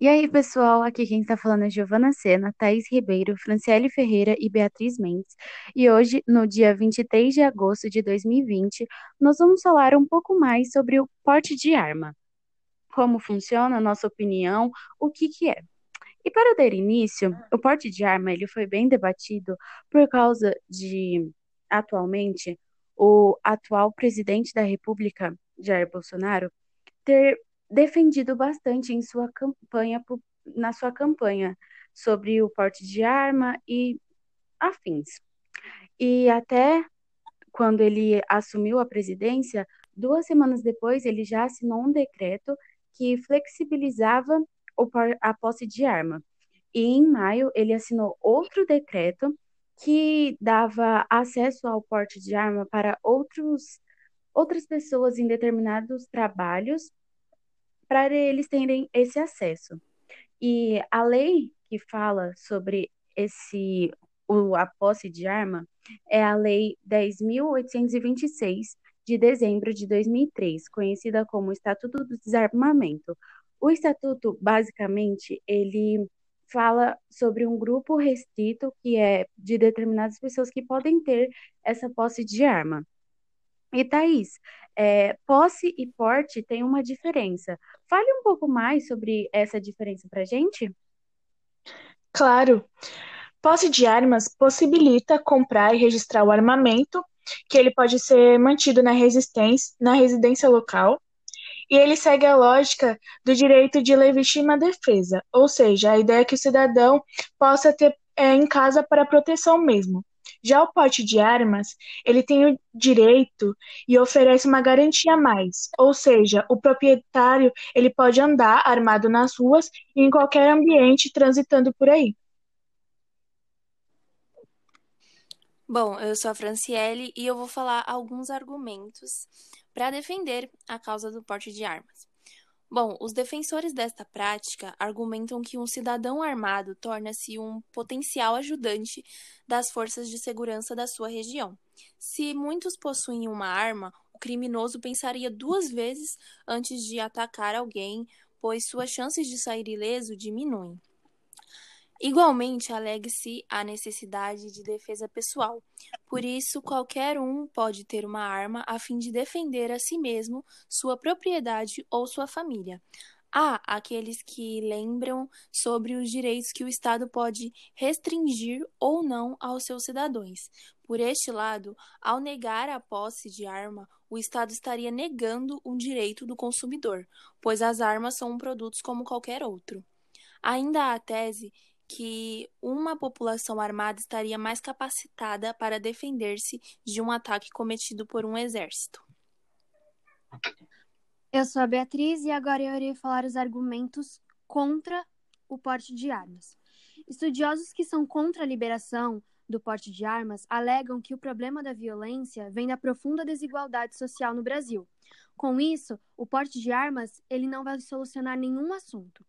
E aí, pessoal, aqui quem está falando é Giovana Sena, Thaís Ribeiro, Franciele Ferreira e Beatriz Mendes. E hoje, no dia 23 de agosto de 2020, nós vamos falar um pouco mais sobre o porte de arma. Como funciona, nossa opinião, o que que é. E para dar início, o porte de arma ele foi bem debatido por causa de, atualmente, o atual presidente da República, Jair Bolsonaro, ter defendido bastante em sua campanha, na sua campanha sobre o porte de arma e afins. E até quando ele assumiu a presidência, duas semanas depois, ele já assinou um decreto que flexibilizava a posse de arma. E em maio, ele assinou outro decreto que dava acesso ao porte de arma para outros, outras pessoas em determinados trabalhos para eles terem esse acesso. E a lei que fala sobre esse o, a posse de arma é a Lei 10.826 de dezembro de 2003, conhecida como Estatuto do Desarmamento. O estatuto, basicamente, ele fala sobre um grupo restrito que é de determinadas pessoas que podem ter essa posse de arma. E Thaís, é, posse e porte tem uma diferença. Fale um pouco mais sobre essa diferença para gente. Claro. Posse de armas possibilita comprar e registrar o armamento, que ele pode ser mantido na, resistência, na residência local, e ele segue a lógica do direito de legítima defesa, ou seja, a ideia é que o cidadão possa ter é, em casa para proteção mesmo. Já o porte de armas, ele tem o direito e oferece uma garantia a mais, ou seja, o proprietário ele pode andar armado nas ruas e em qualquer ambiente transitando por aí. Bom, eu sou a Franciele e eu vou falar alguns argumentos para defender a causa do porte de armas. Bom, os defensores desta prática argumentam que um cidadão armado torna-se um potencial ajudante das forças de segurança da sua região. Se muitos possuem uma arma, o criminoso pensaria duas vezes antes de atacar alguém, pois suas chances de sair ileso diminuem. Igualmente, alegue-se a necessidade de defesa pessoal. Por isso, qualquer um pode ter uma arma a fim de defender a si mesmo, sua propriedade ou sua família. Há aqueles que lembram sobre os direitos que o Estado pode restringir ou não aos seus cidadãos. Por este lado, ao negar a posse de arma, o Estado estaria negando um direito do consumidor, pois as armas são um produto como qualquer outro. Ainda há a tese que uma população armada estaria mais capacitada para defender-se de um ataque cometido por um exército. Eu sou a Beatriz e agora eu irei falar os argumentos contra o porte de armas. Estudiosos que são contra a liberação do porte de armas alegam que o problema da violência vem da profunda desigualdade social no Brasil. Com isso, o porte de armas ele não vai solucionar nenhum assunto.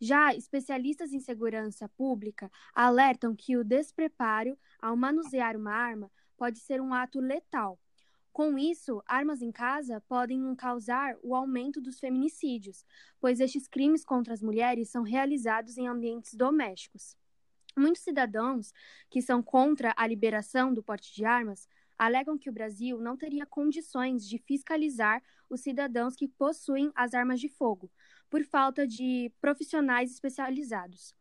Já especialistas em segurança pública alertam que o despreparo ao manusear uma arma pode ser um ato letal. Com isso, armas em casa podem causar o aumento dos feminicídios, pois estes crimes contra as mulheres são realizados em ambientes domésticos. Muitos cidadãos que são contra a liberação do porte de armas alegam que o Brasil não teria condições de fiscalizar os cidadãos que possuem as armas de fogo, por falta de profissionais especializados.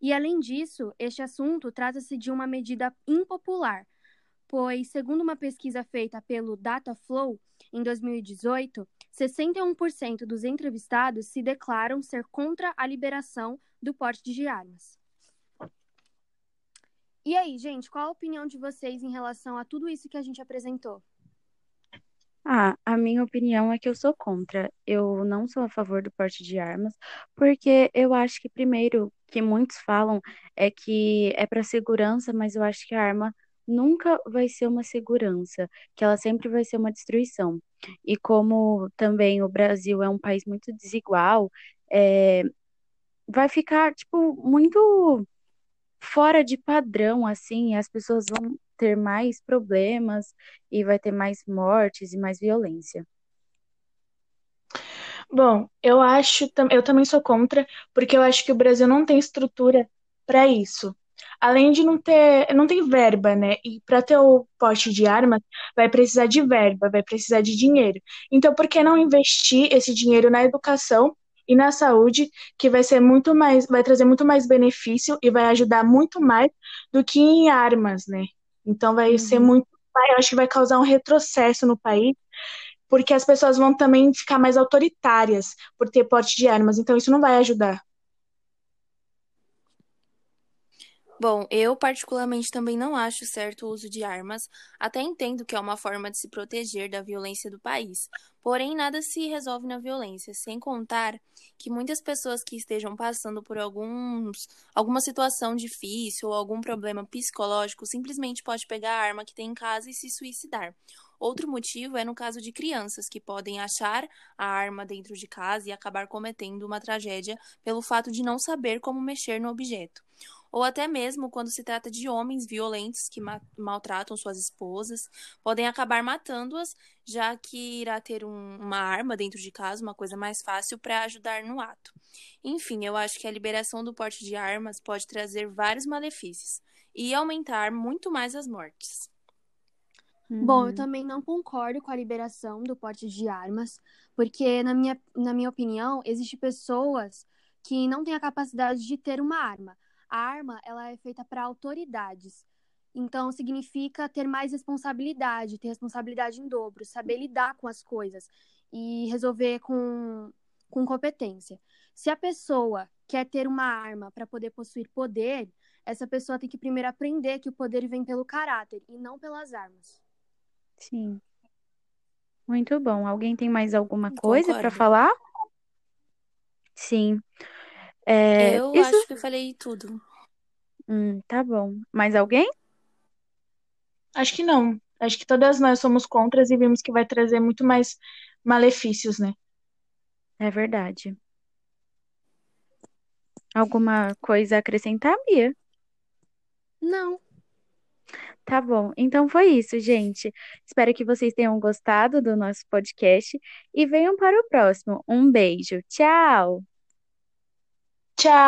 E, além disso, este assunto trata-se de uma medida impopular, pois, segundo uma pesquisa feita pelo Dataflow, em 2018, 61% dos entrevistados se declaram ser contra a liberação do porte de armas. E aí, gente, qual a opinião de vocês em relação a tudo isso que a gente apresentou? Ah, a minha opinião é que eu sou contra. Eu não sou a favor do porte de armas, porque eu acho que, primeiro, que muitos falam é que é para segurança, mas eu acho que a arma nunca vai ser uma segurança, que ela sempre vai ser uma destruição. E como também o Brasil é um país muito desigual, é, vai ficar, tipo, muito fora de padrão, assim, as pessoas vão ter mais problemas e vai ter mais mortes e mais violência. Bom, eu acho, eu também sou contra, porque eu acho que o Brasil não tem estrutura para isso. Além de não ter, não tem verba, né? E para ter o porte de armas, vai precisar de verba, vai precisar de dinheiro. Então, por que não investir esse dinheiro na educação e na saúde, que vai ser muito mais, vai trazer muito mais benefício e vai ajudar muito mais do que em armas, né? Então, vai ser Uhum. muito, eu acho que vai causar um retrocesso no país porque as pessoas vão também ficar mais autoritárias por ter porte de armas, então isso não vai ajudar. Bom, eu particularmente também não acho certo o uso de armas, até entendo que é uma forma de se proteger da violência do país. Porém, nada se resolve na violência, sem contar que muitas pessoas que estejam passando por alguns, alguma situação difícil ou algum problema psicológico simplesmente pode pegar a arma que tem em casa e se suicidar. Outro motivo é no caso de crianças que podem achar a arma dentro de casa e acabar cometendo uma tragédia pelo fato de não saber como mexer no objeto ou até mesmo quando se trata de homens violentos que ma maltratam suas esposas, podem acabar matando-as, já que irá ter um, uma arma dentro de casa, uma coisa mais fácil para ajudar no ato. Enfim, eu acho que a liberação do porte de armas pode trazer vários malefícios e aumentar muito mais as mortes. Bom, eu Uhum. também não concordo com a liberação do porte de armas, porque, na minha, na minha opinião, existem pessoas que não têm a capacidade de ter uma arma. A arma, ela é feita para autoridades. Então, significa ter mais responsabilidade, ter responsabilidade em dobro, saber lidar com as coisas e resolver com, com competência. Se a pessoa quer ter uma arma para poder possuir poder, essa pessoa tem que primeiro aprender que o poder vem pelo caráter e não pelas armas. Sim. Muito bom. Alguém tem mais alguma coisa para falar? Sim. É, Eu isso. acho que eu falei tudo. Hum, tá bom. Mais alguém? Acho que não. Acho que todas nós somos contras e vimos que vai trazer muito mais malefícios, né? É verdade. Alguma coisa a acrescentar, Bia? Não. Tá bom. Então foi isso, gente. Espero que vocês tenham gostado do nosso podcast e venham para o próximo. Um beijo. Tchau! Tchau!